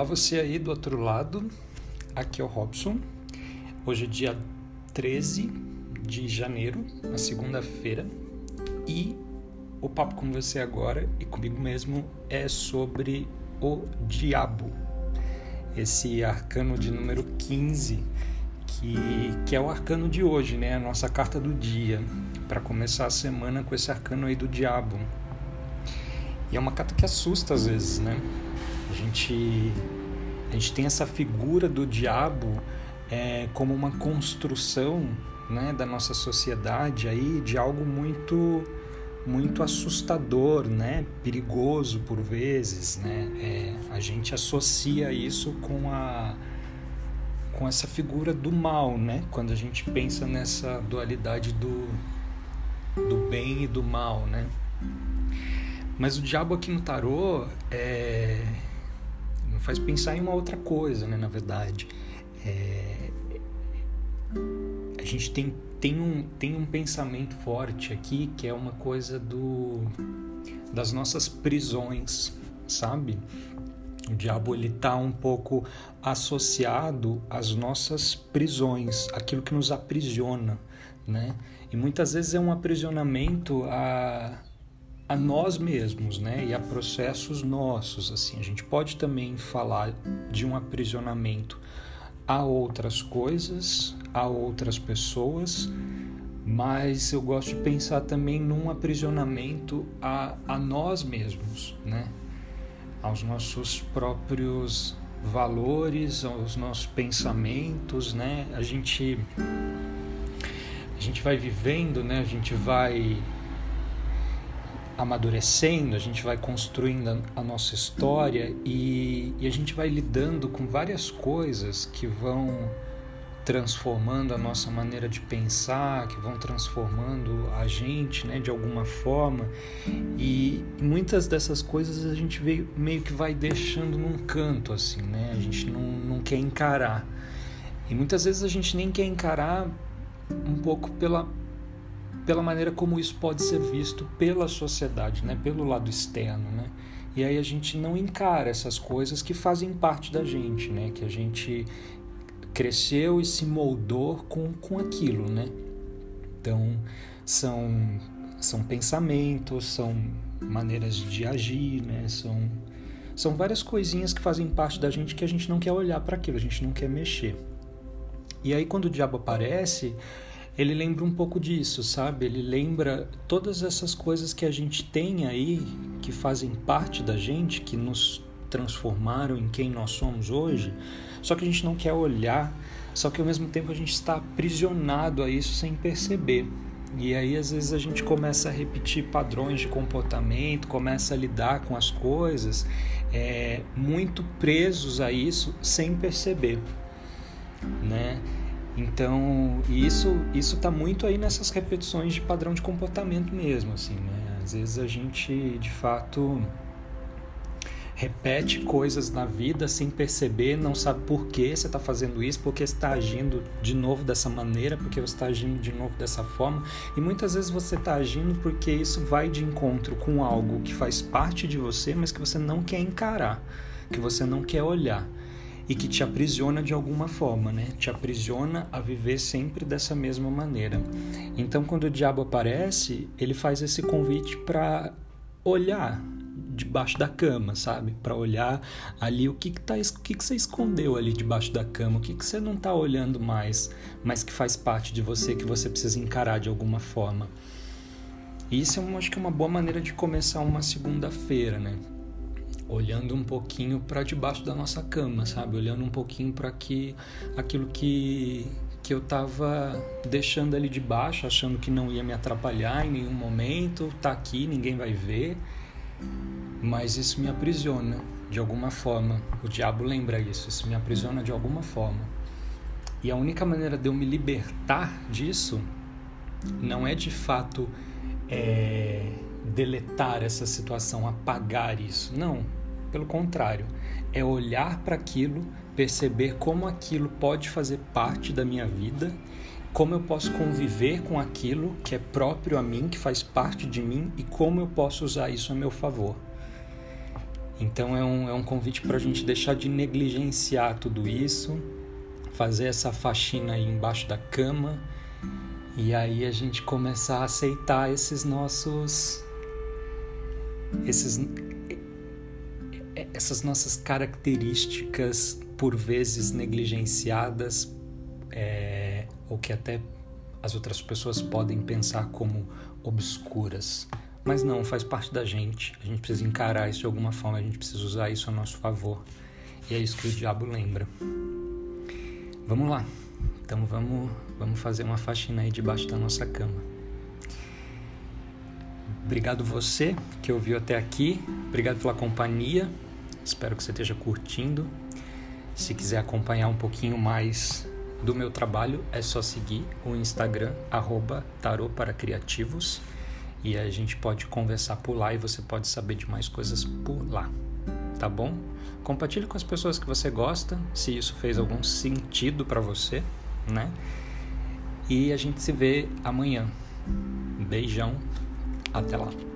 Olá, você aí do outro lado. Aqui é o Robson. Hoje é dia 13 de janeiro, uma segunda-feira, e o papo com você agora e comigo mesmo é sobre o diabo. Esse arcano de número 15, que, que é o arcano de hoje, né? A nossa carta do dia, para começar a semana com esse arcano aí do diabo. E é uma carta que assusta às vezes, né? A gente, a gente tem essa figura do diabo é, como uma construção né, da nossa sociedade aí de algo muito muito assustador, né, perigoso por vezes, né. É, a gente associa isso com a com essa figura do mal, né? Quando a gente pensa nessa dualidade do do bem e do mal, né? Mas o diabo aqui no tarô é faz pensar em uma outra coisa, né? Na verdade, é... a gente tem tem um tem um pensamento forte aqui que é uma coisa do das nossas prisões, sabe? O diabo ele tá um pouco associado às nossas prisões, aquilo que nos aprisiona, né? E muitas vezes é um aprisionamento a a nós mesmos, né? E a processos nossos, assim. A gente pode também falar de um aprisionamento a outras coisas, a outras pessoas, mas eu gosto de pensar também num aprisionamento a, a nós mesmos, né? Aos nossos próprios valores, aos nossos pensamentos, né? A gente a gente vai vivendo, né? A gente vai amadurecendo, a gente vai construindo a nossa história e, e, a gente vai lidando com várias coisas que vão transformando a nossa maneira de pensar, que vão transformando a gente, né, de alguma forma. E muitas dessas coisas a gente veio, meio que vai deixando num canto, assim, né? A gente não, não quer encarar. E muitas vezes a gente nem quer encarar um pouco pela pela maneira como isso pode ser visto pela sociedade, né? pelo lado externo. Né? E aí a gente não encara essas coisas que fazem parte da gente, né? que a gente cresceu e se moldou com, com aquilo. Né? Então, são, são pensamentos, são maneiras de agir, né? são, são várias coisinhas que fazem parte da gente que a gente não quer olhar para aquilo, a gente não quer mexer. E aí, quando o diabo aparece, ele lembra um pouco disso, sabe? Ele lembra todas essas coisas que a gente tem aí, que fazem parte da gente, que nos transformaram em quem nós somos hoje, só que a gente não quer olhar, só que ao mesmo tempo a gente está aprisionado a isso sem perceber. E aí às vezes a gente começa a repetir padrões de comportamento, começa a lidar com as coisas é, muito presos a isso sem perceber, né? Então, isso isso está muito aí nessas repetições de padrão de comportamento mesmo, assim, né? Às vezes a gente, de fato, repete coisas na vida sem perceber, não sabe por que você está fazendo isso, porque você está agindo de novo dessa maneira, porque você está agindo de novo dessa forma. E muitas vezes você está agindo porque isso vai de encontro com algo que faz parte de você, mas que você não quer encarar, que você não quer olhar e que te aprisiona de alguma forma, né? Te aprisiona a viver sempre dessa mesma maneira. Então, quando o diabo aparece, ele faz esse convite para olhar debaixo da cama, sabe? Para olhar ali o que que, tá, o que que você escondeu ali debaixo da cama, o que que você não está olhando mais, mas que faz parte de você, que você precisa encarar de alguma forma. E isso eu acho que é uma boa maneira de começar uma segunda-feira, né? Olhando um pouquinho para debaixo da nossa cama, sabe? Olhando um pouquinho para que aquilo que que eu estava deixando ali de baixo, achando que não ia me atrapalhar em nenhum momento, tá aqui, ninguém vai ver. Mas isso me aprisiona de alguma forma. O diabo lembra isso, isso me aprisiona de alguma forma. E a única maneira de eu me libertar disso não é de fato é, deletar essa situação, apagar isso. Não, pelo contrário, é olhar para aquilo, perceber como aquilo pode fazer parte da minha vida, como eu posso conviver com aquilo que é próprio a mim, que faz parte de mim e como eu posso usar isso a meu favor. Então é um, é um convite para a gente deixar de negligenciar tudo isso, fazer essa faxina aí embaixo da cama e aí a gente começar a aceitar esses nossos esses essas nossas características por vezes negligenciadas é, ou que até as outras pessoas podem pensar como obscuras. Mas não, faz parte da gente. A gente precisa encarar isso de alguma forma, a gente precisa usar isso a nosso favor. E é isso que o diabo lembra. Vamos lá. Então vamos, vamos fazer uma faxina aí debaixo da nossa cama. Obrigado você que ouviu até aqui. Obrigado pela companhia. Espero que você esteja curtindo. Se quiser acompanhar um pouquinho mais do meu trabalho, é só seguir o Instagram, arroba criativos. E a gente pode conversar por lá e você pode saber de mais coisas por lá. Tá bom? Compartilhe com as pessoas que você gosta, se isso fez algum sentido para você, né? E a gente se vê amanhã. Beijão, até lá.